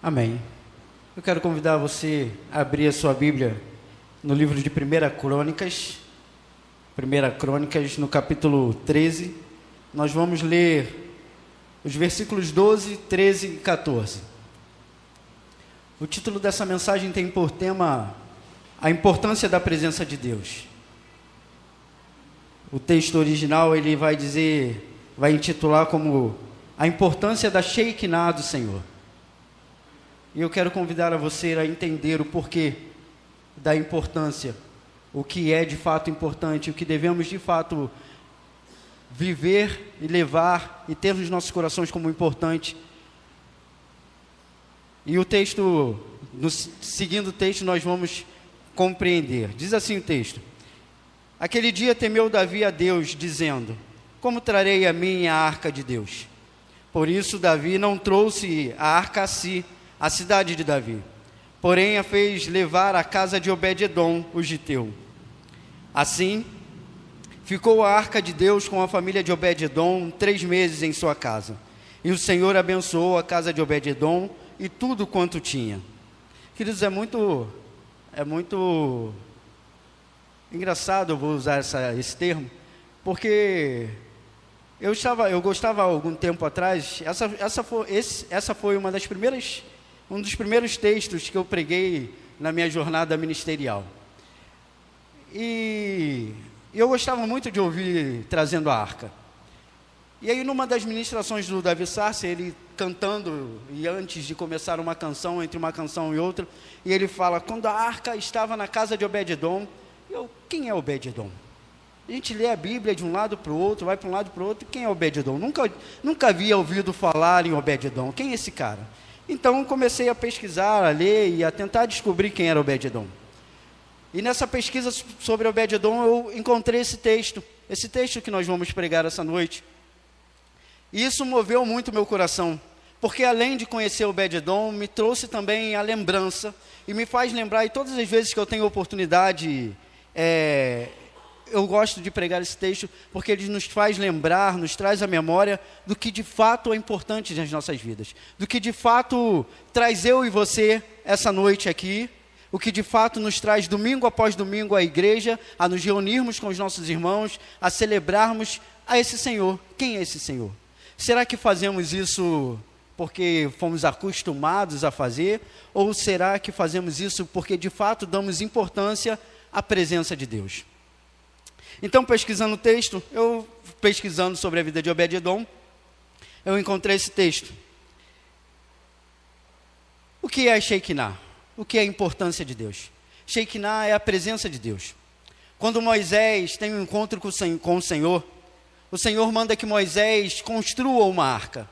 Amém. Eu quero convidar você a abrir a sua Bíblia no livro de 1 Crônicas, 1 Crônicas, no capítulo 13. Nós vamos ler os versículos 12, 13 e 14. O título dessa mensagem tem por tema a importância da presença de Deus. O texto original ele vai dizer, vai intitular como a importância da Shekinah do Senhor. E eu quero convidar a você a entender o porquê da importância, o que é de fato importante, o que devemos de fato viver e levar e ter nos nossos corações como importante. E o texto, no, seguindo o texto, nós vamos compreender. Diz assim o texto: Aquele dia temeu Davi a Deus, dizendo: Como trarei a minha arca de Deus? Por isso, Davi não trouxe a arca a si a cidade de Davi. Porém, a fez levar à casa de Obed-edom, o giteu. Assim, ficou a arca de Deus com a família de Obed-edom três meses em sua casa. E o Senhor abençoou a casa de Obed-edom e tudo quanto tinha. Queridos, é muito, é muito engraçado, eu vou usar essa, esse termo, porque eu estava, eu gostava algum tempo atrás. Essa, essa foi, esse, essa foi uma das primeiras um dos primeiros textos que eu preguei na minha jornada ministerial. E eu gostava muito de ouvir trazendo a arca. E aí, numa das ministrações do Davi Sarce, ele cantando, e antes de começar uma canção, entre uma canção e outra, e ele fala: Quando a arca estava na casa de Obed-Edom, eu, quem é Obed-Edom? A gente lê a Bíblia de um lado para o outro, vai para um lado para o outro, quem é Obed-Edom? Nunca, nunca havia ouvido falar em Obed-Edom, quem é esse cara? Então comecei a pesquisar, a ler e a tentar descobrir quem era Obed-edom. E nessa pesquisa sobre Obed-edom eu encontrei esse texto, esse texto que nós vamos pregar essa noite. E isso moveu muito meu coração, porque além de conhecer Obed-edom, me trouxe também a lembrança e me faz lembrar, e todas as vezes que eu tenho oportunidade, é, eu gosto de pregar esse texto porque ele nos faz lembrar, nos traz a memória do que de fato é importante nas nossas vidas, do que de fato traz eu e você essa noite aqui, o que de fato nos traz domingo após domingo à igreja, a nos reunirmos com os nossos irmãos, a celebrarmos a esse Senhor. Quem é esse Senhor? Será que fazemos isso porque fomos acostumados a fazer? Ou será que fazemos isso porque de fato damos importância à presença de Deus? Então, pesquisando o texto, eu pesquisando sobre a vida de Obed-edom, eu encontrei esse texto. O que é Shekinah? O que é a importância de Deus? Shekinah é a presença de Deus. Quando Moisés tem um encontro com o Senhor, o Senhor manda que Moisés construa uma arca.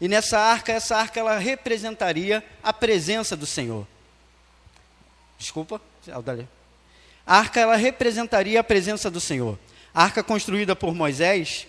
E nessa arca, essa arca ela representaria a presença do Senhor. Desculpa, Aldalia. A arca ela representaria a presença do Senhor. A arca construída por Moisés,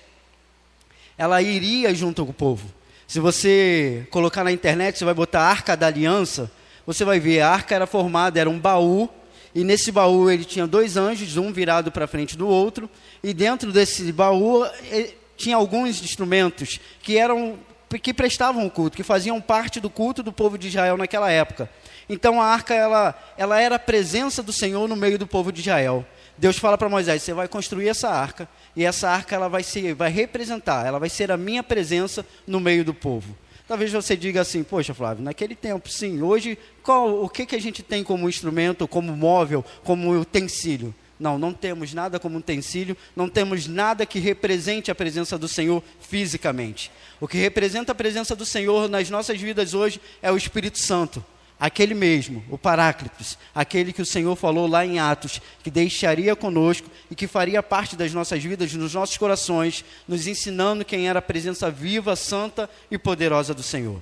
ela iria junto com o povo. Se você colocar na internet, você vai botar Arca da Aliança, você vai ver a arca era formada, era um baú, e nesse baú ele tinha dois anjos, um virado para frente do outro, e dentro desse baú eh, tinha alguns instrumentos que eram que prestavam o culto, que faziam parte do culto do povo de Israel naquela época. Então a arca ela, ela era a presença do Senhor no meio do povo de Israel. Deus fala para Moisés: você vai construir essa arca e essa arca ela vai vai representar, ela vai ser a minha presença no meio do povo. Talvez você diga assim, poxa Flávio, naquele tempo, sim. Hoje, qual, o que, que a gente tem como instrumento, como móvel, como utensílio? Não, não temos nada como utensílio, não temos nada que represente a presença do Senhor fisicamente. O que representa a presença do Senhor nas nossas vidas hoje é o Espírito Santo aquele mesmo, o Paráclitos, aquele que o Senhor falou lá em Atos, que deixaria conosco e que faria parte das nossas vidas, nos nossos corações, nos ensinando quem era a presença viva, santa e poderosa do Senhor.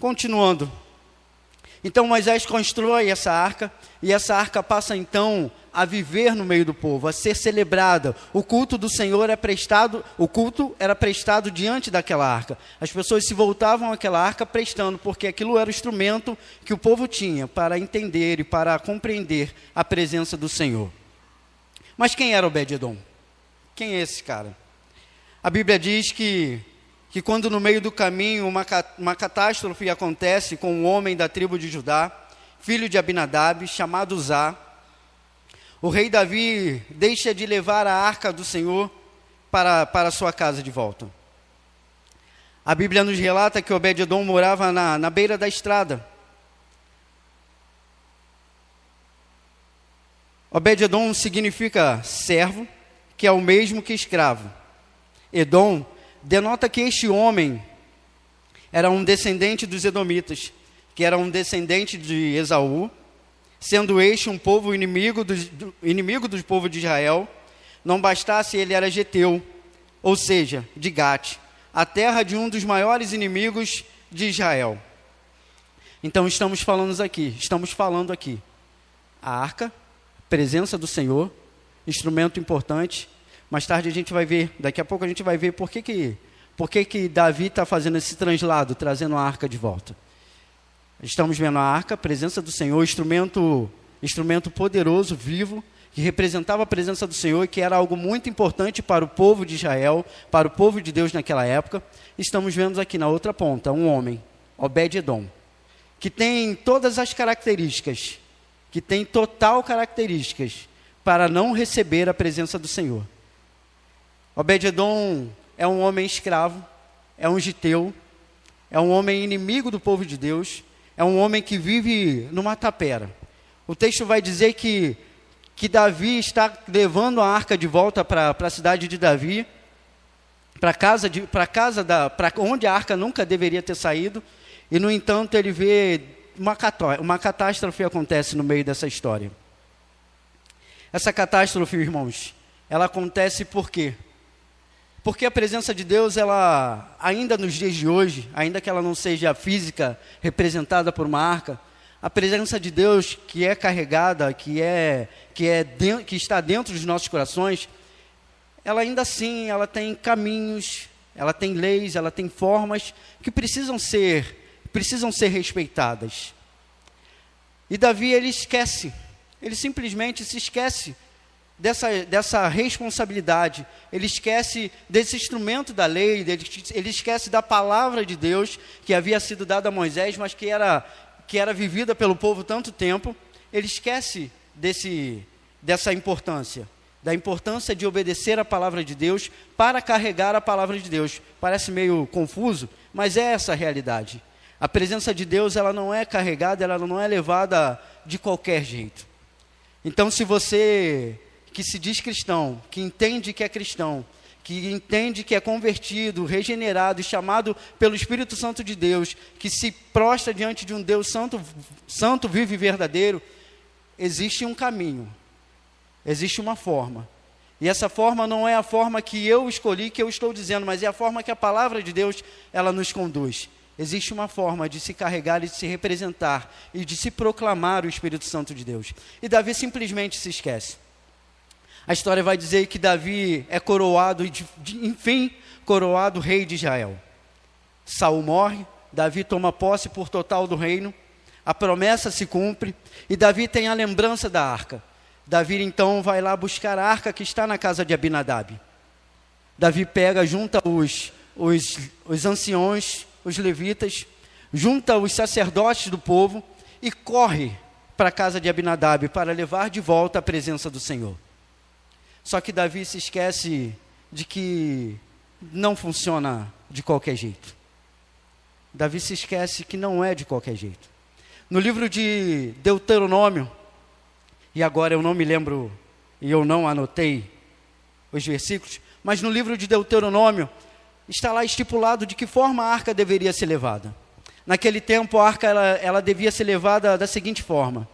Continuando. Então Moisés constrói essa arca, e essa arca passa então a viver no meio do povo, a ser celebrada. O culto do Senhor é prestado, o culto era prestado diante daquela arca. As pessoas se voltavam àquela arca prestando, porque aquilo era o instrumento que o povo tinha para entender e para compreender a presença do Senhor. Mas quem era Obed-edom? Quem é esse cara? A Bíblia diz que que quando no meio do caminho uma, uma catástrofe acontece com um homem da tribo de Judá, filho de Abinadab, chamado Zá, o rei Davi deixa de levar a arca do Senhor para, para sua casa de volta. A Bíblia nos relata que Obed-Edom morava na, na beira da estrada. Obed-Edom significa servo, que é o mesmo que escravo. Edom denota que este homem era um descendente dos Edomitas, que era um descendente de Esaú, sendo este um povo inimigo do, do, inimigo do povo de Israel. Não bastasse ele era geteu, ou seja, de Gate, a terra de um dos maiores inimigos de Israel. Então estamos falando aqui, estamos falando aqui. A arca, presença do Senhor, instrumento importante, mais tarde a gente vai ver, daqui a pouco a gente vai ver por que, que, por que, que Davi está fazendo esse translado, trazendo a arca de volta. Estamos vendo a arca, a presença do Senhor, instrumento, instrumento poderoso, vivo, que representava a presença do Senhor e que era algo muito importante para o povo de Israel, para o povo de Deus naquela época. Estamos vendo aqui na outra ponta um homem, Obed-Edom, que tem todas as características, que tem total características para não receber a presença do Senhor. Obed-Edom é um homem escravo, é um giteu, é um homem inimigo do povo de Deus, é um homem que vive numa tapera. O texto vai dizer que, que Davi está levando a arca de volta para a cidade de Davi, para casa de, para casa da, para onde a arca nunca deveria ter saído, e no entanto ele vê uma, uma catástrofe acontece no meio dessa história. Essa catástrofe, irmãos, ela acontece por quê? Porque a presença de Deus, ela ainda nos dias de hoje, ainda que ela não seja física representada por uma arca, a presença de Deus que é carregada, que é que é que está dentro dos nossos corações, ela ainda assim, ela tem caminhos, ela tem leis, ela tem formas que precisam ser precisam ser respeitadas. E Davi ele esquece, ele simplesmente se esquece dessa, dessa responsabilidade, ele esquece desse instrumento da lei, ele esquece da palavra de Deus que havia sido dada a Moisés, mas que era, que era vivida pelo povo tanto tempo, ele esquece desse, dessa importância, da importância de obedecer a palavra de Deus para carregar a palavra de Deus. Parece meio confuso, mas é essa a realidade. A presença de Deus ela não é carregada, ela não é levada de qualquer jeito. Então, se você que se diz cristão, que entende que é cristão, que entende que é convertido, regenerado e chamado pelo Espírito Santo de Deus, que se prostra diante de um Deus santo, santo, vivo e verdadeiro, existe um caminho, existe uma forma. E essa forma não é a forma que eu escolhi, que eu estou dizendo, mas é a forma que a palavra de Deus ela nos conduz. Existe uma forma de se carregar e de se representar e de se proclamar o Espírito Santo de Deus. E Davi simplesmente se esquece. A história vai dizer que Davi é coroado, enfim, coroado rei de Israel. Saul morre, Davi toma posse por total do reino, a promessa se cumpre e Davi tem a lembrança da arca. Davi então vai lá buscar a arca que está na casa de Abinadab. Davi pega, junta os, os, os anciões, os levitas, junta os sacerdotes do povo e corre para a casa de Abinadab para levar de volta a presença do Senhor. Só que Davi se esquece de que não funciona de qualquer jeito. Davi se esquece que não é de qualquer jeito. No livro de Deuteronômio, e agora eu não me lembro e eu não anotei os versículos, mas no livro de Deuteronômio está lá estipulado de que forma a arca deveria ser levada. Naquele tempo a arca ela, ela devia ser levada da seguinte forma.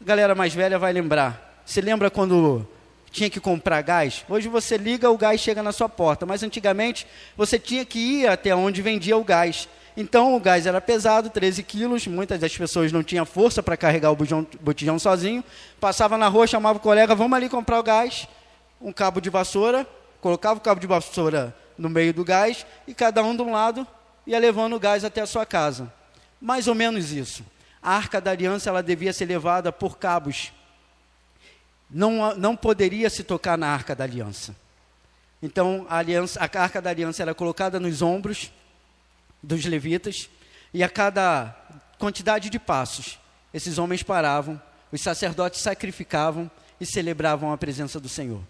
A galera mais velha vai lembrar. Você lembra quando tinha que comprar gás. Hoje você liga, o gás chega na sua porta, mas antigamente você tinha que ir até onde vendia o gás. Então o gás era pesado, 13 quilos, muitas das pessoas não tinham força para carregar o botijão, botijão sozinho. Passava na rua, chamava o colega, vamos ali comprar o gás, um cabo de vassoura, colocava o cabo de vassoura no meio do gás e cada um de um lado ia levando o gás até a sua casa. Mais ou menos isso. A arca da aliança ela devia ser levada por cabos não, não poderia se tocar na arca da aliança. Então a, aliança, a arca da aliança era colocada nos ombros dos levitas, e a cada quantidade de passos, esses homens paravam, os sacerdotes sacrificavam e celebravam a presença do Senhor.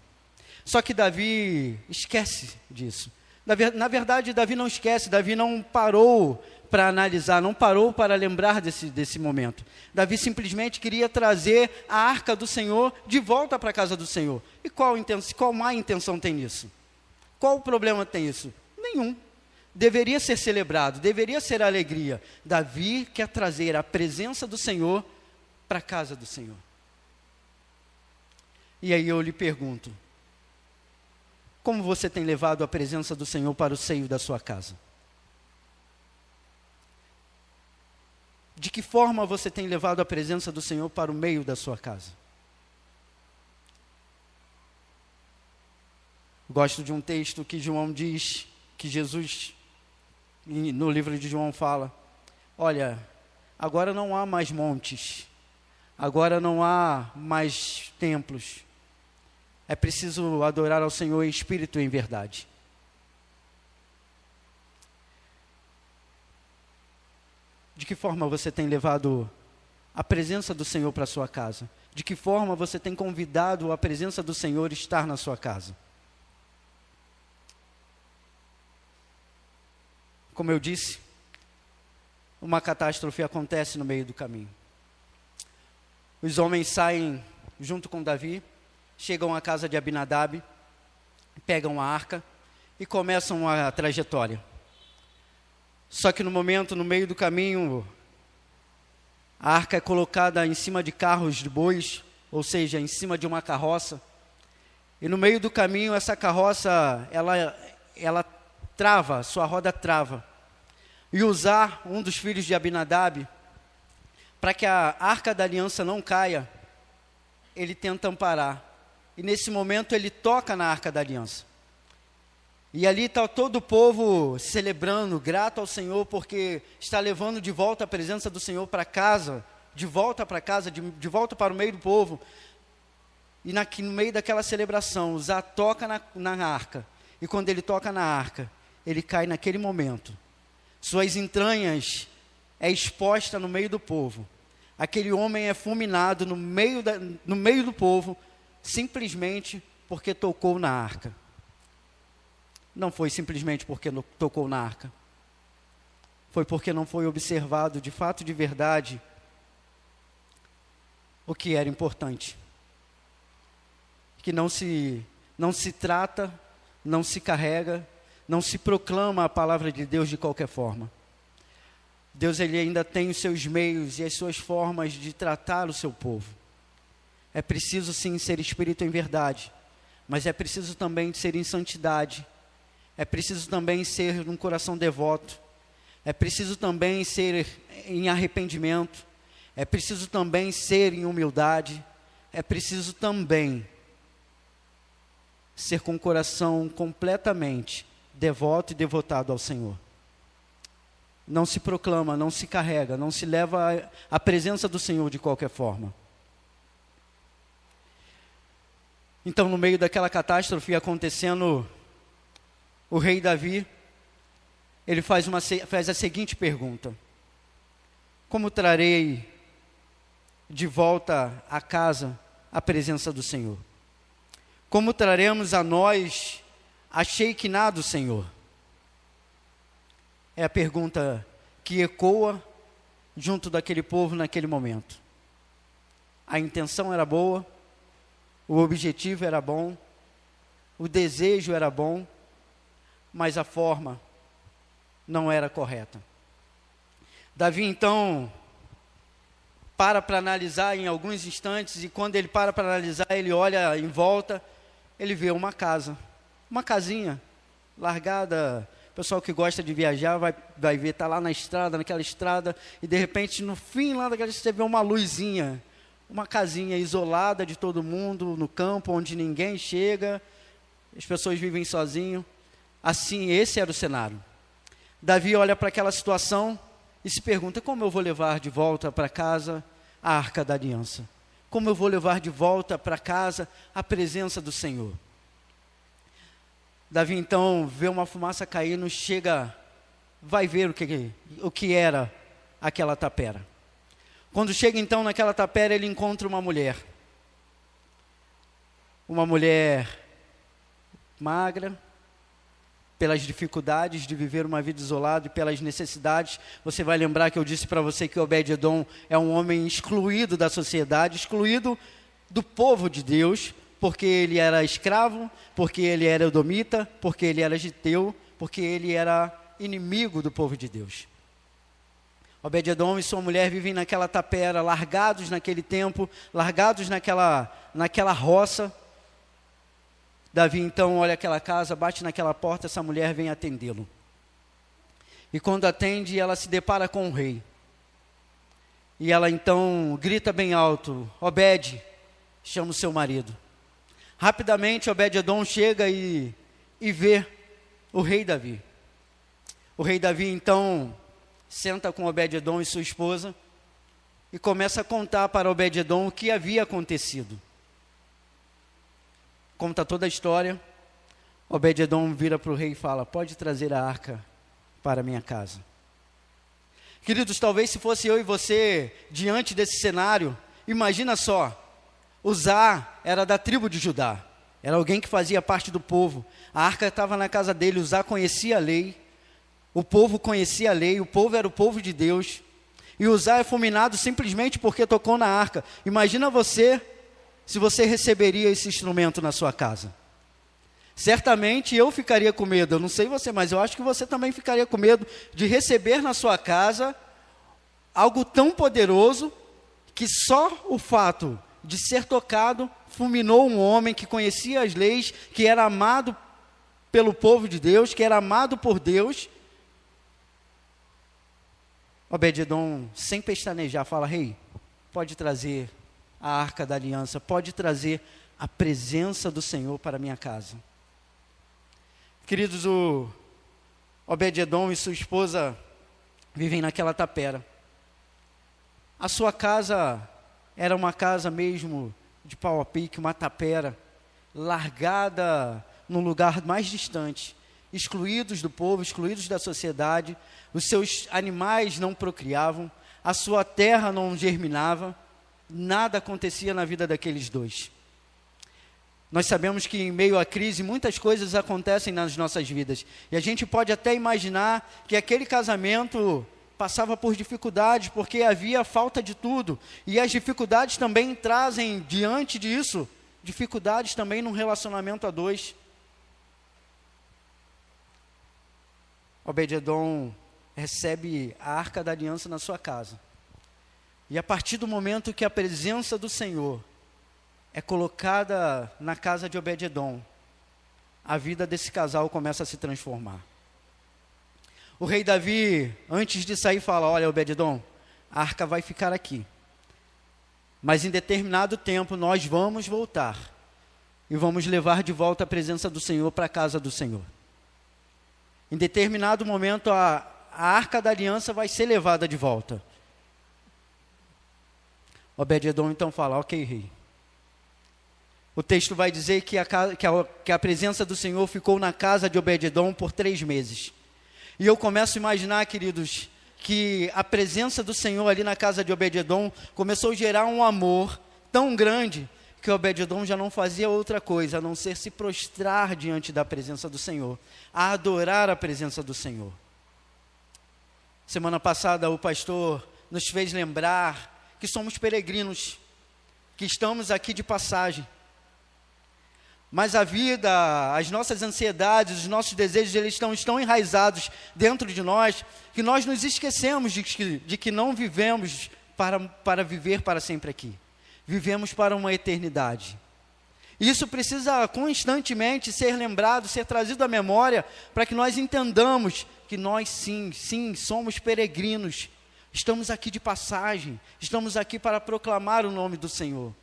Só que Davi esquece disso. Na verdade, Davi não esquece, Davi não parou para analisar, não parou para lembrar desse, desse momento. Davi simplesmente queria trazer a arca do Senhor de volta para a casa do Senhor. E qual, intenção, qual má intenção tem nisso? Qual problema tem isso? Nenhum. Deveria ser celebrado, deveria ser alegria. Davi quer trazer a presença do Senhor para a casa do Senhor. E aí eu lhe pergunto: como você tem levado a presença do Senhor para o seio da sua casa? De que forma você tem levado a presença do Senhor para o meio da sua casa? Gosto de um texto que João diz, que Jesus, no livro de João, fala: Olha, agora não há mais montes, agora não há mais templos, é preciso adorar ao Senhor em espírito e em verdade. De que forma você tem levado a presença do Senhor para sua casa? De que forma você tem convidado a presença do Senhor estar na sua casa? Como eu disse, uma catástrofe acontece no meio do caminho. Os homens saem junto com Davi chegam à casa de Abinadab, pegam a arca e começam a trajetória. Só que no momento, no meio do caminho, a arca é colocada em cima de carros de bois, ou seja, em cima de uma carroça. E no meio do caminho, essa carroça, ela, ela trava, sua roda trava. E usar um dos filhos de Abinadab, para que a arca da aliança não caia, ele tenta amparar e nesse momento ele toca na arca da aliança. E ali está todo o povo celebrando, grato ao Senhor, porque está levando de volta a presença do Senhor para casa, de volta para casa, de, de, volta para o meio do povo. E na, no meio daquela celebração, Zá toca na, na arca. E quando ele toca na arca, ele cai naquele momento. Suas entranhas é exposta no meio do povo. Aquele homem é fulminado no meio, da, no meio do povo, simplesmente porque tocou na arca. Não foi simplesmente porque tocou na arca. Foi porque não foi observado de fato de verdade o que era importante. Que não se não se trata, não se carrega, não se proclama a palavra de Deus de qualquer forma. Deus ele ainda tem os seus meios e as suas formas de tratar o seu povo. É preciso sim ser espírito em verdade, mas é preciso também ser em santidade. É preciso também ser um coração devoto. É preciso também ser em arrependimento. É preciso também ser em humildade. É preciso também ser com o coração completamente devoto e devotado ao Senhor. Não se proclama, não se carrega, não se leva à presença do Senhor de qualquer forma. Então, no meio daquela catástrofe acontecendo, o rei Davi, ele faz, uma, faz a seguinte pergunta: Como trarei de volta a casa a presença do Senhor? Como traremos a nós a Shekinah do Senhor? É a pergunta que ecoa junto daquele povo naquele momento. A intenção era boa, o objetivo era bom, o desejo era bom, mas a forma não era correta. Davi então para para analisar em alguns instantes e quando ele para para analisar, ele olha em volta, ele vê uma casa, uma casinha largada. O pessoal que gosta de viajar vai, vai ver, está lá na estrada, naquela estrada, e de repente no fim lá daquela você vê uma luzinha uma casinha isolada de todo mundo, no campo, onde ninguém chega, as pessoas vivem sozinho. Assim, esse era o cenário. Davi olha para aquela situação e se pergunta: como eu vou levar de volta para casa a arca da aliança? Como eu vou levar de volta para casa a presença do Senhor? Davi então vê uma fumaça caindo, chega, vai ver o que, o que era aquela tapera. Quando chega então naquela tapera, ele encontra uma mulher. Uma mulher magra, pelas dificuldades de viver uma vida isolada e pelas necessidades. Você vai lembrar que eu disse para você que Obed-edom é um homem excluído da sociedade, excluído do povo de Deus, porque ele era escravo, porque ele era edomita, porque ele era giteu, porque ele era inimigo do povo de Deus. Obed-edom e sua mulher vivem naquela tapera, largados naquele tempo, largados naquela, naquela roça, Davi então olha aquela casa, bate naquela porta, essa mulher vem atendê-lo. E quando atende, ela se depara com o rei. E ela então grita bem alto: Obed, chama o seu marido. Rapidamente, Obed-Edom chega e, e vê o rei Davi. O rei Davi então senta com Obed-Edom e sua esposa e começa a contar para Obed-Edom o que havia acontecido conta toda a história. Obed-edom vira para o rei e fala: Pode trazer a arca para a minha casa. Queridos, talvez se fosse eu e você diante desse cenário, imagina só: Uzá era da tribo de Judá, era alguém que fazia parte do povo. A arca estava na casa dele, Uzá conhecia a lei, o povo conhecia a lei, o povo era o povo de Deus. E Uzá é fulminado simplesmente porque tocou na arca. Imagina você se você receberia esse instrumento na sua casa. Certamente eu ficaria com medo, eu não sei você, mas eu acho que você também ficaria com medo de receber na sua casa algo tão poderoso que só o fato de ser tocado fulminou um homem que conhecia as leis, que era amado pelo povo de Deus, que era amado por Deus. Obededon, sem pestanejar, fala: Rei, pode trazer a arca da aliança, pode trazer a presença do Senhor para a minha casa. Queridos, o Obed-Edom e sua esposa vivem naquela tapera. A sua casa era uma casa mesmo de pau a pique, uma tapera, largada num lugar mais distante, excluídos do povo, excluídos da sociedade, os seus animais não procriavam, a sua terra não germinava, nada acontecia na vida daqueles dois. Nós sabemos que em meio à crise muitas coisas acontecem nas nossas vidas. E a gente pode até imaginar que aquele casamento passava por dificuldades, porque havia falta de tudo. E as dificuldades também trazem, diante disso, dificuldades também num relacionamento a dois. Obededon recebe a arca da aliança na sua casa. E a partir do momento que a presença do Senhor é colocada na casa de Obed-edom, a vida desse casal começa a se transformar. O rei Davi, antes de sair, fala: Olha, Obed-edom, a arca vai ficar aqui. Mas em determinado tempo nós vamos voltar e vamos levar de volta a presença do Senhor para a casa do Senhor. Em determinado momento a, a arca da aliança vai ser levada de volta. Obed-Edom então fala: Ok, rei. O texto vai dizer que a, que, a, que a, presença do Senhor ficou na casa de Obed-Edom por três meses. E eu começo a imaginar, queridos, que a presença do Senhor ali na casa de Obed-Edom começou a gerar um amor tão grande que Obed-Edom já não fazia outra coisa a não ser se prostrar diante da presença do Senhor, a adorar a presença do Senhor. Semana passada o pastor nos fez lembrar que somos peregrinos, que estamos aqui de passagem. Mas a vida, as nossas ansiedades, os nossos desejos, eles estão, estão enraizados dentro de nós, que nós nos esquecemos de que, de que não vivemos para, para viver para sempre aqui. Vivemos para uma eternidade. Isso precisa constantemente ser lembrado, ser trazido à memória, para que nós entendamos que nós sim, sim, somos peregrinos Estamos aqui de passagem, estamos aqui para proclamar o nome do Senhor.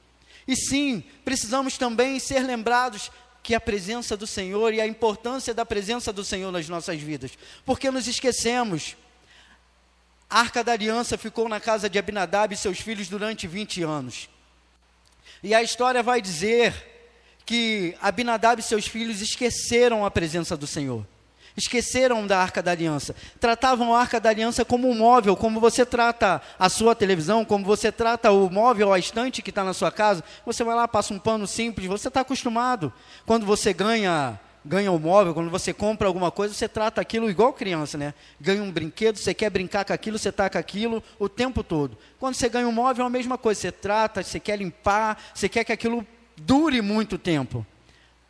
E sim, precisamos também ser lembrados que a presença do Senhor e a importância da presença do Senhor nas nossas vidas, porque nos esquecemos. A arca da aliança ficou na casa de Abinadab e seus filhos durante 20 anos. E a história vai dizer que Abinadab e seus filhos esqueceram a presença do Senhor. Esqueceram da arca da aliança. Tratavam a arca da aliança como um móvel, como você trata a sua televisão, como você trata o móvel, a estante que está na sua casa. Você vai lá, passa um pano simples, você está acostumado. Quando você ganha ganha um móvel, quando você compra alguma coisa, você trata aquilo igual criança, né? Ganha um brinquedo, você quer brincar com aquilo, você taca aquilo o tempo todo. Quando você ganha um móvel, é a mesma coisa, você trata, você quer limpar, você quer que aquilo dure muito tempo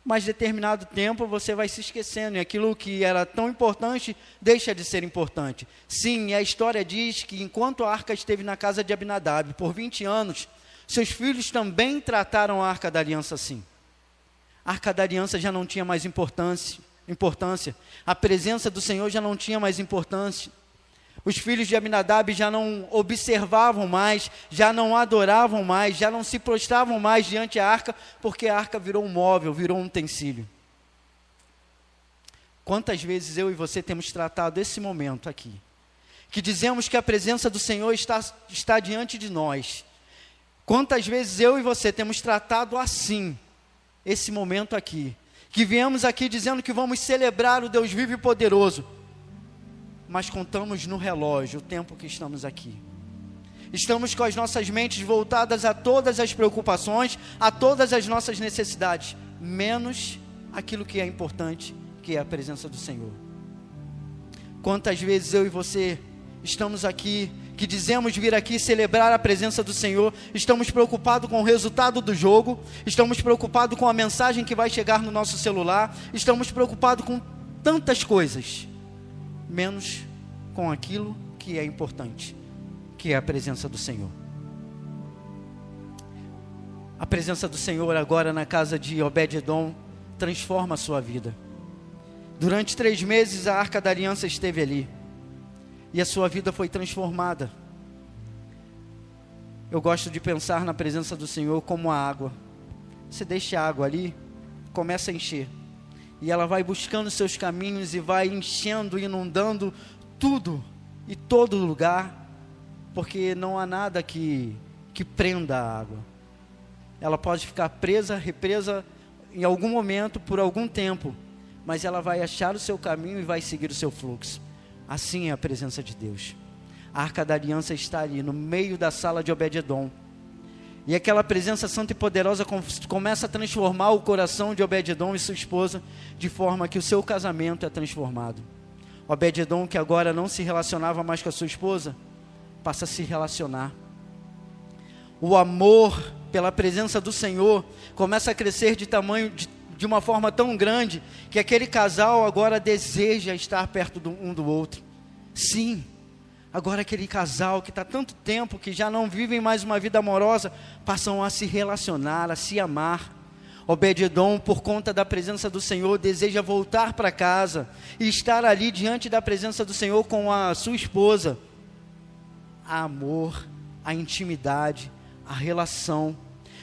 mas determinado tempo você vai se esquecendo e aquilo que era tão importante deixa de ser importante. Sim, a história diz que enquanto a arca esteve na casa de Abinadab por 20 anos, seus filhos também trataram a arca da aliança assim. A arca da aliança já não tinha mais importância, importância. A presença do Senhor já não tinha mais importância. Os filhos de Aminadab já não observavam mais, já não adoravam mais, já não se prostravam mais diante da arca, porque a arca virou um móvel, virou um utensílio. Quantas vezes eu e você temos tratado esse momento aqui? Que dizemos que a presença do Senhor está, está diante de nós. Quantas vezes eu e você temos tratado assim, esse momento aqui? Que viemos aqui dizendo que vamos celebrar o Deus vivo e poderoso, mas contamos no relógio o tempo que estamos aqui. Estamos com as nossas mentes voltadas a todas as preocupações, a todas as nossas necessidades, menos aquilo que é importante, que é a presença do Senhor. Quantas vezes eu e você estamos aqui, que dizemos vir aqui celebrar a presença do Senhor, estamos preocupados com o resultado do jogo, estamos preocupados com a mensagem que vai chegar no nosso celular, estamos preocupados com tantas coisas menos com aquilo que é importante, que é a presença do Senhor. A presença do Senhor agora na casa de Obed-edom transforma a sua vida. Durante três meses a arca da aliança esteve ali e a sua vida foi transformada. Eu gosto de pensar na presença do Senhor como a água. Você deixa a água ali, começa a encher e ela vai buscando seus caminhos e vai enchendo, inundando tudo e todo lugar, porque não há nada que, que prenda a água. Ela pode ficar presa, represa em algum momento, por algum tempo, mas ela vai achar o seu caminho e vai seguir o seu fluxo. Assim é a presença de Deus. A arca da aliança está ali, no meio da sala de Obed-Edom e aquela presença santa e poderosa começa a transformar o coração de Obed-edom e sua esposa, de forma que o seu casamento é transformado. Obed-edom, que agora não se relacionava mais com a sua esposa, passa a se relacionar. O amor pela presença do Senhor começa a crescer de tamanho, de, de uma forma tão grande, que aquele casal agora deseja estar perto do, um do outro. Sim, Agora aquele casal que está tanto tempo que já não vivem mais uma vida amorosa, passam a se relacionar, a se amar. Obededon, por conta da presença do Senhor, deseja voltar para casa e estar ali diante da presença do Senhor com a sua esposa. A amor, a intimidade, a relação.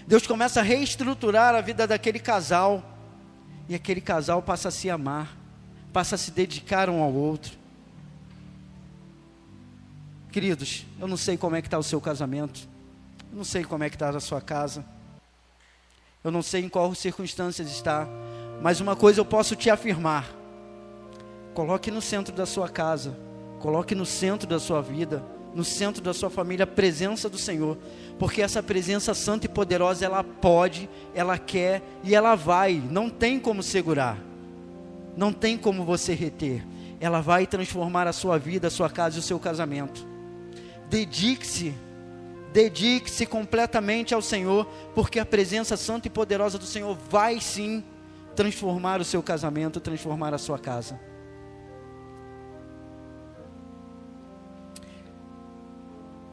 Deus começa a reestruturar a vida daquele casal e aquele casal passa a se amar, passa a se dedicar um ao outro. Queridos, eu não sei como é que está o seu casamento, eu não sei como é que está a sua casa, eu não sei em quais circunstâncias está, mas uma coisa eu posso te afirmar: coloque no centro da sua casa, coloque no centro da sua vida, no centro da sua família a presença do Senhor, porque essa presença santa e poderosa ela pode, ela quer e ela vai, não tem como segurar, não tem como você reter, ela vai transformar a sua vida, a sua casa e o seu casamento. Dedique-se, dedique-se completamente ao Senhor, porque a presença santa e poderosa do Senhor vai sim transformar o seu casamento, transformar a sua casa.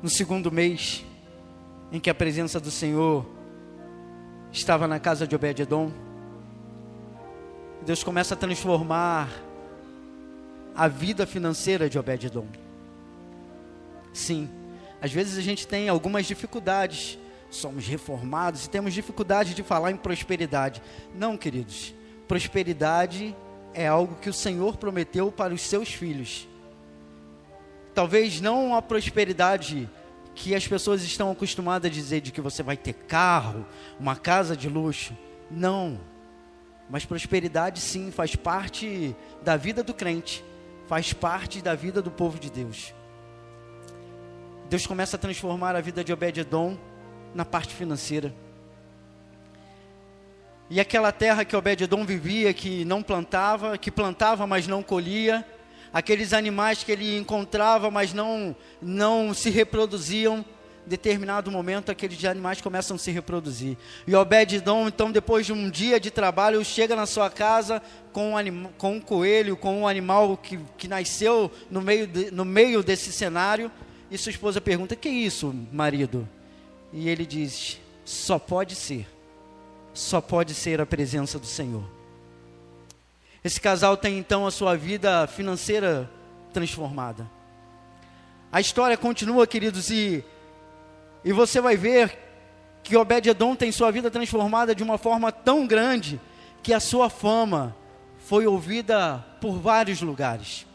No segundo mês, em que a presença do Senhor estava na casa de Obed-Edom, Deus começa a transformar a vida financeira de Obed-Edom. Sim, às vezes a gente tem algumas dificuldades. Somos reformados e temos dificuldade de falar em prosperidade. Não, queridos. Prosperidade é algo que o Senhor prometeu para os seus filhos. Talvez não a prosperidade que as pessoas estão acostumadas a dizer de que você vai ter carro, uma casa de luxo. Não. Mas prosperidade, sim, faz parte da vida do crente, faz parte da vida do povo de Deus. Deus começa a transformar a vida de Obed-Edom na parte financeira. E aquela terra que Obed-Edom vivia, que não plantava, que plantava, mas não colhia, aqueles animais que ele encontrava, mas não, não se reproduziam, determinado momento aqueles animais começam a se reproduzir. E Obed-Edom, então, depois de um dia de trabalho, chega na sua casa com um, com um coelho, com um animal que, que nasceu no meio, de, no meio desse cenário, e sua esposa pergunta: Que é isso, marido? E ele diz: Só pode ser, só pode ser a presença do Senhor. Esse casal tem então a sua vida financeira transformada. A história continua, queridos, e, e você vai ver que Obed-Edom tem sua vida transformada de uma forma tão grande que a sua fama foi ouvida por vários lugares.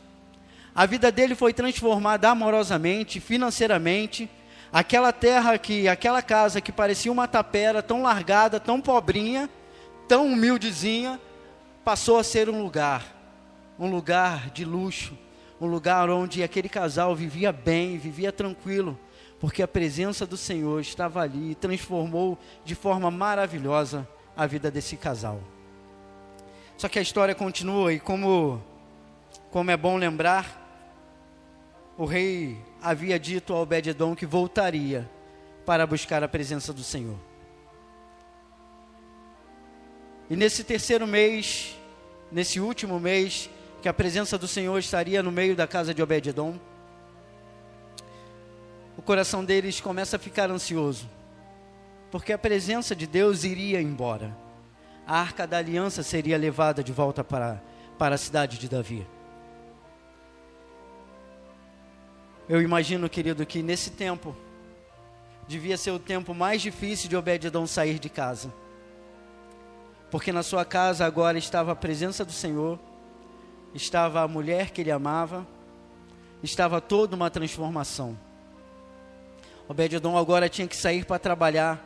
A vida dele foi transformada amorosamente, financeiramente. Aquela terra que, aquela casa que parecia uma tapera tão largada, tão pobrinha, tão humildezinha, passou a ser um lugar, um lugar de luxo, um lugar onde aquele casal vivia bem, vivia tranquilo, porque a presença do Senhor estava ali e transformou de forma maravilhosa a vida desse casal. Só que a história continua e como como é bom lembrar, o rei havia dito a Obed-edom que voltaria para buscar a presença do Senhor. E nesse terceiro mês, nesse último mês, que a presença do Senhor estaria no meio da casa de Obed-Edom, o coração deles começa a ficar ansioso, porque a presença de Deus iria embora. A arca da aliança seria levada de volta para, para a cidade de Davi. Eu imagino, querido, que nesse tempo devia ser o tempo mais difícil de Obed-Edom sair de casa porque na sua casa agora estava a presença do Senhor, estava a mulher que ele amava, estava toda uma transformação. Obed-edom agora tinha que sair para trabalhar,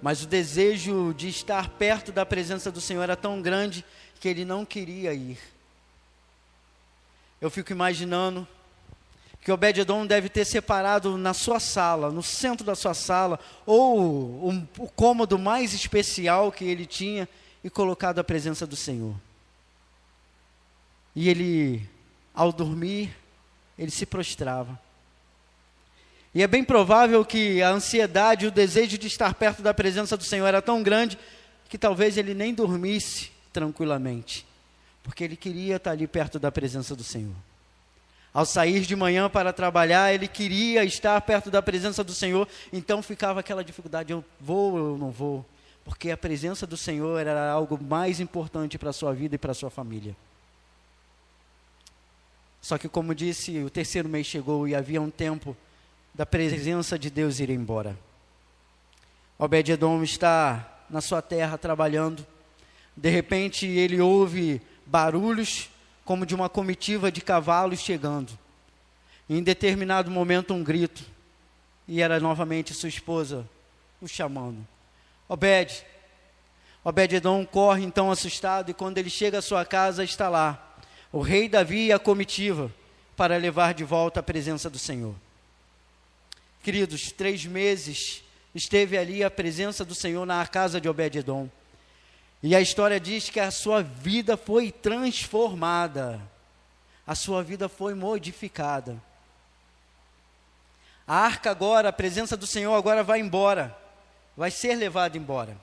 mas o desejo de estar perto da presença do Senhor era tão grande que ele não queria ir. Eu fico imaginando que Obed-edom deve ter separado na sua sala, no centro da sua sala, ou um, o cômodo mais especial que ele tinha, e colocado a presença do Senhor. E ele, ao dormir, ele se prostrava. E é bem provável que a ansiedade, o desejo de estar perto da presença do Senhor era tão grande que talvez ele nem dormisse tranquilamente, porque ele queria estar ali perto da presença do Senhor. Ao sair de manhã para trabalhar, ele queria estar perto da presença do Senhor, então ficava aquela dificuldade: eu vou ou eu não vou? porque a presença do Senhor era algo mais importante para a sua vida e para a sua família. Só que, como disse, o terceiro mês chegou e havia um tempo da presença de Deus ir embora. Obed-Edom está na sua terra trabalhando. De repente, ele ouve barulhos como de uma comitiva de cavalos chegando. em determinado momento, um grito. E era novamente sua esposa o chamando. Obed. Obed-Edom corre então assustado e quando ele chega à sua casa está lá o rei Davi e a comitiva para levar de volta a presença do Senhor. Queridos, três meses esteve ali a presença do Senhor na casa de Obed-Edom. E a história diz que a sua vida foi transformada, a sua vida foi modificada. A arca agora, a presença do Senhor agora vai embora vai ser levado embora.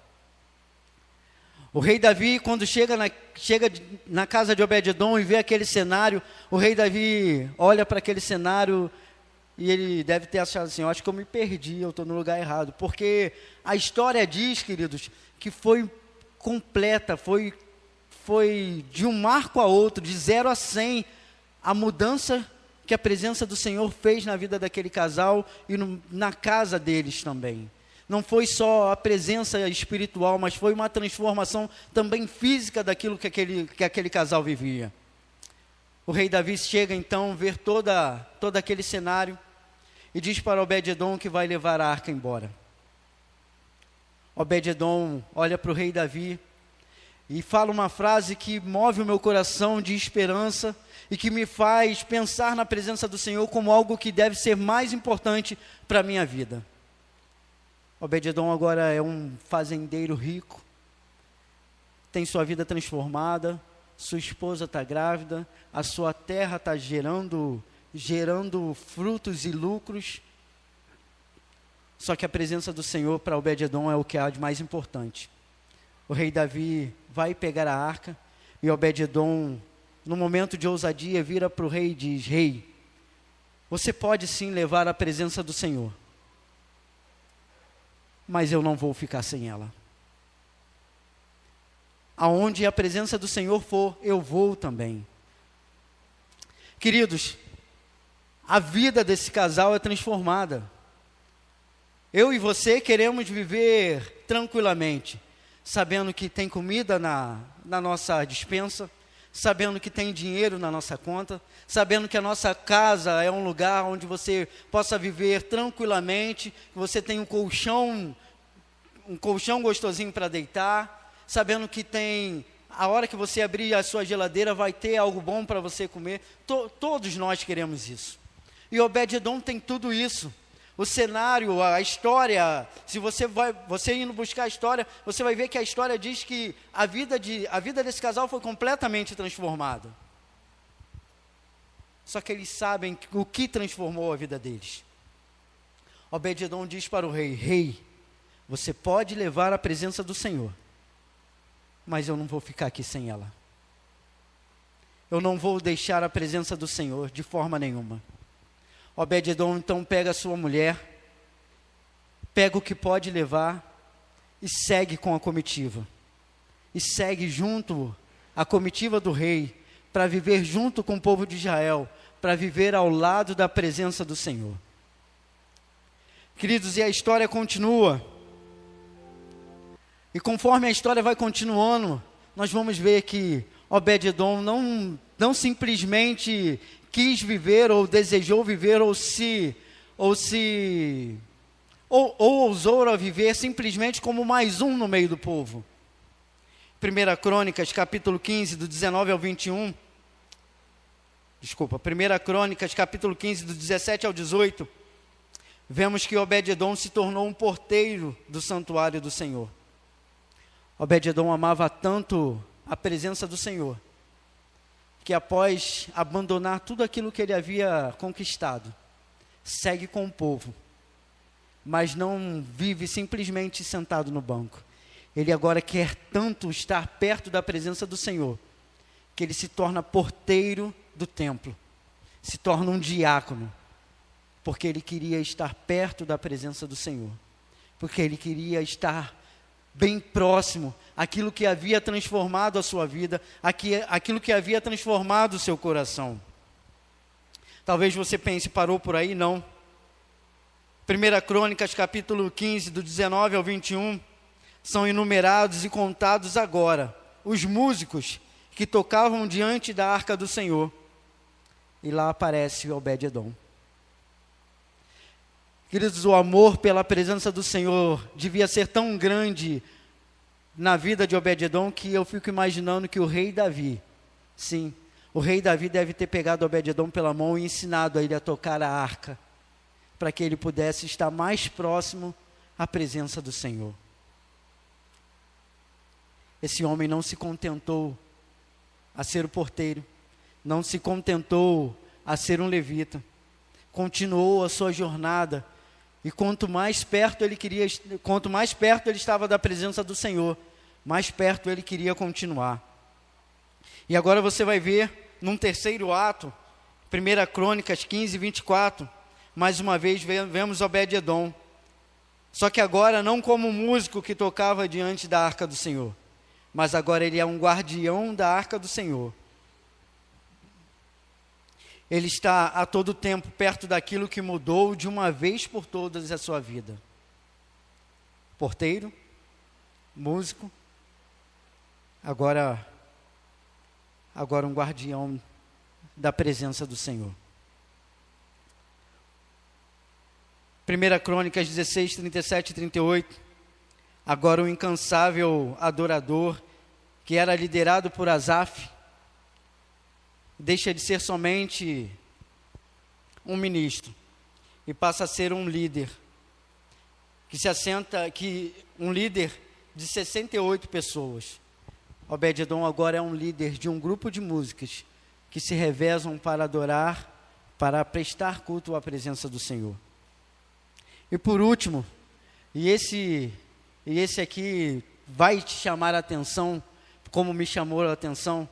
O rei Davi, quando chega na, chega na casa de Obed-Edom e vê aquele cenário, o rei Davi olha para aquele cenário e ele deve ter achado assim: eu acho que eu me perdi, eu estou no lugar errado. Porque a história diz, queridos, que foi completa, foi, foi de um marco a outro, de zero a cem, a mudança que a presença do Senhor fez na vida daquele casal e no, na casa deles também não foi só a presença espiritual, mas foi uma transformação também física daquilo que aquele, que aquele casal vivia. O rei Davi chega então ver toda, todo aquele cenário e diz para Obed-Edom que vai levar a arca embora. Obed-Edom olha para o rei Davi e fala uma frase que move o meu coração de esperança e que me faz pensar na presença do Senhor como algo que deve ser mais importante para a minha vida. Obededon agora é um fazendeiro rico, tem sua vida transformada, sua esposa está grávida, a sua terra está gerando, gerando frutos e lucros. Só que a presença do Senhor para Obededon é o que há de mais importante. O rei Davi vai pegar a arca e Obededon, no momento de ousadia, vira para o rei e diz: Rei, você pode sim levar a presença do Senhor, mas eu não vou ficar sem ela. Aonde a presença do Senhor for, eu vou também. Queridos, a vida desse casal é transformada. Eu e você queremos viver tranquilamente, sabendo que tem comida na, na nossa dispensa, sabendo que tem dinheiro na nossa conta, sabendo que a nossa casa é um lugar onde você possa viver tranquilamente, que você tem um colchão, um colchão gostosinho para deitar, sabendo que tem a hora que você abrir a sua geladeira vai ter algo bom para você comer. To, todos nós queremos isso. E Obed-edom tem tudo isso o cenário, a história, se você vai, você indo buscar a história, você vai ver que a história diz que a vida, de, a vida desse casal foi completamente transformada. Só que eles sabem o que transformou a vida deles. Obededon diz para o rei: Rei, você pode levar a presença do Senhor, mas eu não vou ficar aqui sem ela. Eu não vou deixar a presença do Senhor de forma nenhuma. Obed-edom então pega sua mulher, pega o que pode levar e segue com a comitiva. E segue junto a comitiva do rei para viver junto com o povo de Israel, para viver ao lado da presença do Senhor. Queridos, e a história continua. E conforme a história vai continuando, nós vamos ver que Obed-edom não, não simplesmente quis viver ou desejou viver ou se ou se ou, ou ousou viver simplesmente como mais um no meio do povo. 1 Crônicas, capítulo 15, do 19 ao 21. Desculpa, 1 Crônicas, capítulo 15, do 17 ao 18. Vemos que Obed-edom se tornou um porteiro do santuário do Senhor. Obed-edom amava tanto a presença do Senhor, que após abandonar tudo aquilo que ele havia conquistado, segue com o povo, mas não vive simplesmente sentado no banco. Ele agora quer tanto estar perto da presença do Senhor, que ele se torna porteiro do templo, se torna um diácono, porque ele queria estar perto da presença do Senhor, porque ele queria estar bem próximo aquilo que havia transformado a sua vida, aquilo que havia transformado o seu coração. Talvez você pense, parou por aí? Não. 1 Crônicas, capítulo 15, do 19 ao 21, são enumerados e contados agora os músicos que tocavam diante da arca do Senhor. E lá aparece Obed-Edom. Queridos, o amor pela presença do Senhor devia ser tão grande na vida de Obed-edom que eu fico imaginando que o rei Davi, sim, o rei Davi deve ter pegado Obed-edom pela mão e ensinado a ele a tocar a arca, para que ele pudesse estar mais próximo à presença do Senhor. Esse homem não se contentou a ser o porteiro, não se contentou a ser um levita, continuou a sua jornada e quanto mais perto ele queria, quanto mais perto ele estava da presença do Senhor, mais perto ele queria continuar. E agora você vai ver num terceiro ato, 1 Crônicas 15, 24, mais uma vez vemos Obed-Edom. Só que agora não como músico que tocava diante da arca do Senhor, mas agora ele é um guardião da arca do Senhor. Ele está a todo tempo perto daquilo que mudou de uma vez por todas a sua vida. Porteiro, músico, agora agora um guardião da presença do Senhor. 1 Crônicas 16, 37 e 38. Agora o incansável adorador que era liderado por Asaf, deixa de ser somente um ministro e passa a ser um líder que se assenta que um líder de 68 pessoas. Obed-edom agora é um líder de um grupo de músicas que se revezam para adorar, para prestar culto à presença do Senhor. E por último, e esse e esse aqui vai te chamar a atenção, como me chamou a atenção.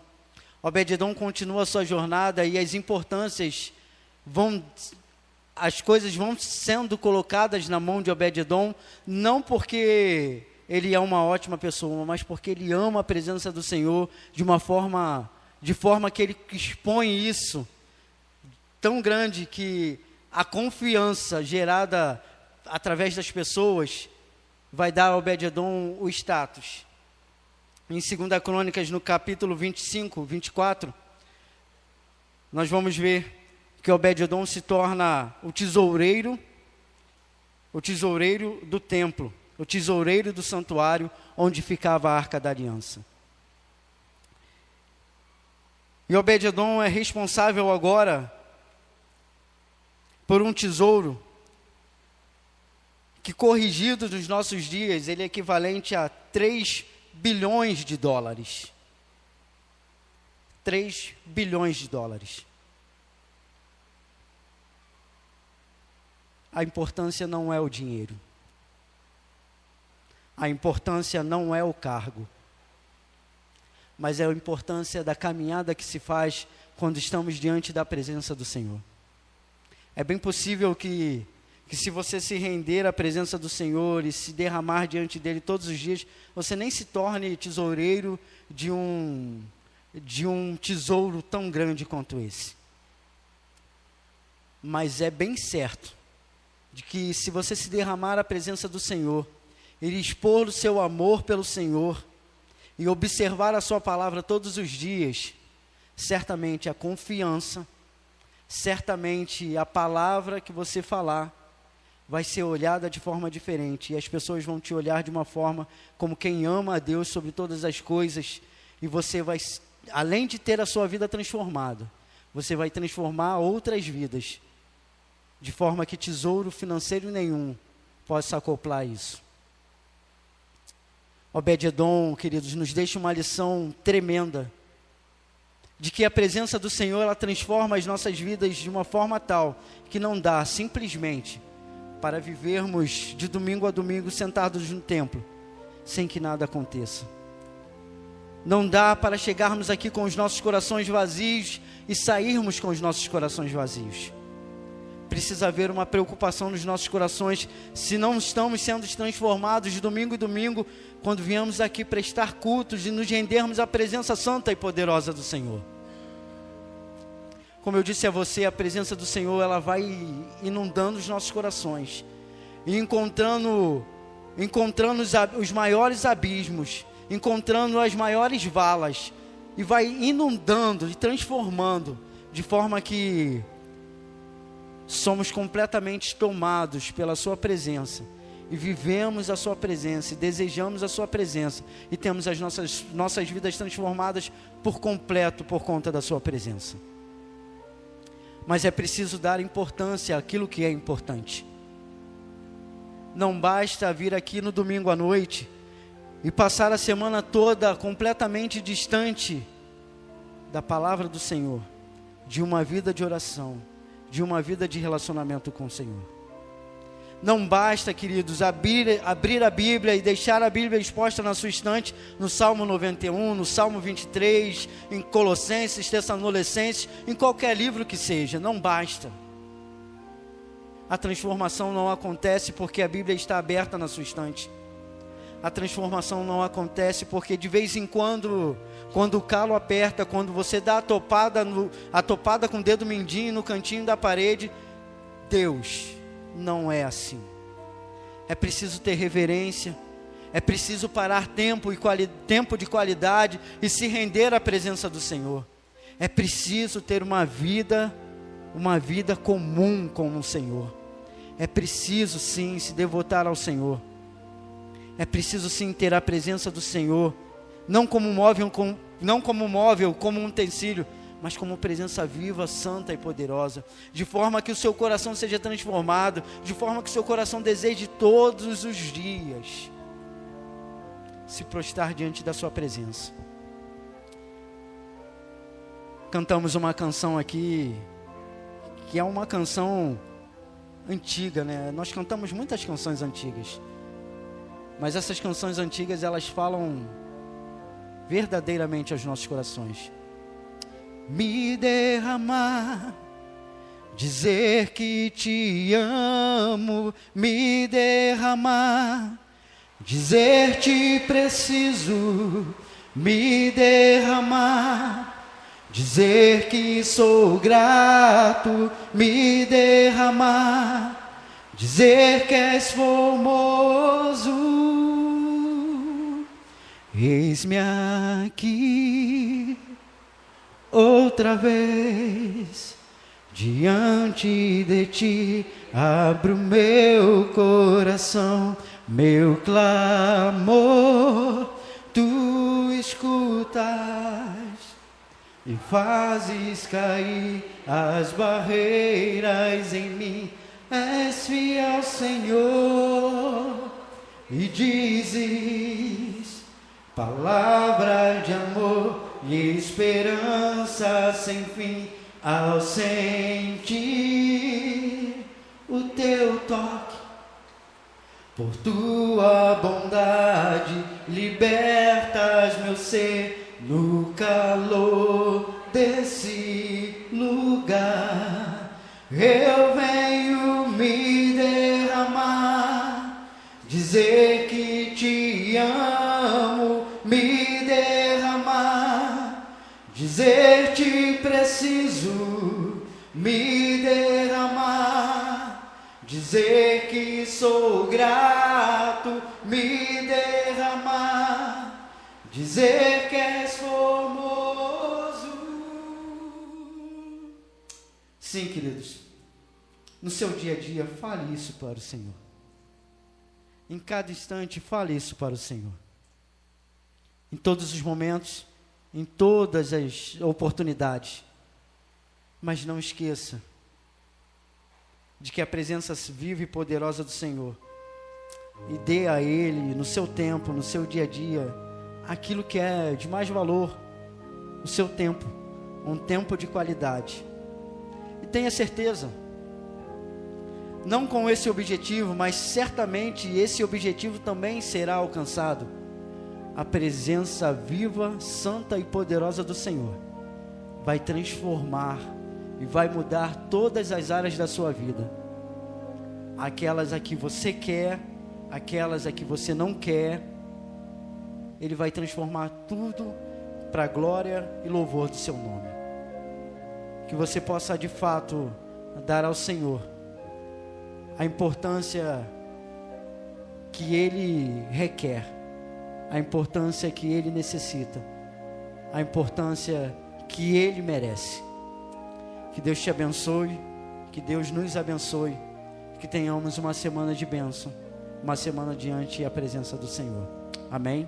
Obed-edom continua sua jornada e as importâncias vão as coisas vão sendo colocadas na mão de Obed-edom, não porque ele é uma ótima pessoa, mas porque ele ama a presença do Senhor de uma forma, de forma que ele expõe isso tão grande que a confiança gerada através das pessoas vai dar a Obed-edom o status. Em 2 Crônicas, no capítulo 25, 24, nós vamos ver que Obed-edom se torna o tesoureiro, o tesoureiro do templo, o tesoureiro do santuário onde ficava a arca da aliança. E Obed-edom é responsável agora por um tesouro que corrigido nos nossos dias, ele é equivalente a 3 bilhões de dólares. 3 bilhões de dólares. a importância não é o dinheiro. A importância não é o cargo. Mas é a importância da caminhada que se faz quando estamos diante da presença do Senhor. É bem possível que, que se você se render à presença do Senhor e se derramar diante dele todos os dias, você nem se torne tesoureiro de um, de um tesouro tão grande quanto esse. Mas é bem certo de que se você se derramar à presença do Senhor, ele expor o seu amor pelo Senhor e observar a sua palavra todos os dias, certamente a confiança, certamente a palavra que você falar vai ser olhada de forma diferente e as pessoas vão te olhar de uma forma como quem ama a Deus sobre todas as coisas e você vai além de ter a sua vida transformada, você vai transformar outras vidas de forma que tesouro financeiro nenhum possa acoplar isso. Obed-edom, queridos, nos deixa uma lição tremenda de que a presença do Senhor ela transforma as nossas vidas de uma forma tal que não dá simplesmente para vivermos de domingo a domingo sentados no templo sem que nada aconteça. Não dá para chegarmos aqui com os nossos corações vazios e sairmos com os nossos corações vazios precisa haver uma preocupação nos nossos corações se não estamos sendo transformados de domingo em domingo, quando viemos aqui prestar cultos e nos rendermos à presença santa e poderosa do Senhor. Como eu disse a você, a presença do Senhor ela vai inundando os nossos corações e encontrando, encontrando os, os maiores abismos, encontrando as maiores valas e vai inundando e transformando de forma que somos completamente tomados pela Sua presença e vivemos a Sua presença e desejamos a Sua presença e temos as nossas, nossas vidas transformadas por completo por conta da Sua presença. Mas é preciso dar importância àquilo que é importante. Não basta vir aqui no domingo à noite e passar a semana toda completamente distante da palavra do Senhor, de uma vida de oração de uma vida de relacionamento com o Senhor. Não basta, queridos, abrir, abrir a Bíblia e deixar a Bíblia exposta na sua estante, no Salmo 91, no Salmo 23, em Colossenses, Tessalonicenses, em qualquer livro que seja. Não basta. A transformação não acontece porque a Bíblia está aberta na sua estante. A transformação não acontece porque de vez em quando quando o calo aperta, quando você dá a topada, no, a topada com o dedo mindinho no cantinho da parede, Deus não é assim. É preciso ter reverência, é preciso parar tempo, e quali, tempo de qualidade e se render à presença do Senhor. É preciso ter uma vida, uma vida comum com o Senhor. É preciso sim se devotar ao Senhor. É preciso sim ter a presença do Senhor não como móvel, com, não como móvel, como um utensílio, mas como presença viva, santa e poderosa, de forma que o seu coração seja transformado, de forma que o seu coração deseje todos os dias se prostrar diante da sua presença. Cantamos uma canção aqui que é uma canção antiga, né? Nós cantamos muitas canções antigas. Mas essas canções antigas, elas falam verdadeiramente aos nossos corações me derramar, dizer que te amo, me derramar, dizer te preciso, me derramar. Dizer que sou grato, me derramar, dizer que és formoso, eis-me aqui outra vez diante de ti abro meu coração, meu clamor, tu escutas e fazes cair as barreiras em mim. És fiel, Senhor, e dizes palavra de amor e esperança sem fim ao sentir o teu toque. Por tua bondade libertas meu ser no calor desse lugar. Eu venho me derramar, dizer que te amo, dizer-te preciso me derramar, dizer que sou grato, me derramar, dizer que és formoso. Sim, queridos, no seu dia a dia, fale isso para o Senhor. Em cada instante, fale isso para o Senhor. Em todos os momentos, em todas as oportunidades. Mas não esqueça de que a presença viva e poderosa do Senhor e dê a Ele, no seu tempo, no seu dia a dia, aquilo que é de mais valor, o seu tempo, um tempo de qualidade. E tenha certeza, não com esse objetivo, mas certamente esse objetivo também será alcançado a presença viva, santa e poderosa do Senhor vai transformar e vai mudar todas as áreas da sua vida. Aquelas a que você quer, aquelas a que você não quer, Ele vai transformar tudo para a glória e louvor do seu nome. Que você possa de fato dar ao Senhor a importância que Ele requer a importância que ele necessita, a importância que ele merece. Que Deus te abençoe, que Deus nos abençoe, que tenhamos uma semana de bênção, uma semana diante a presença do Senhor. Amém.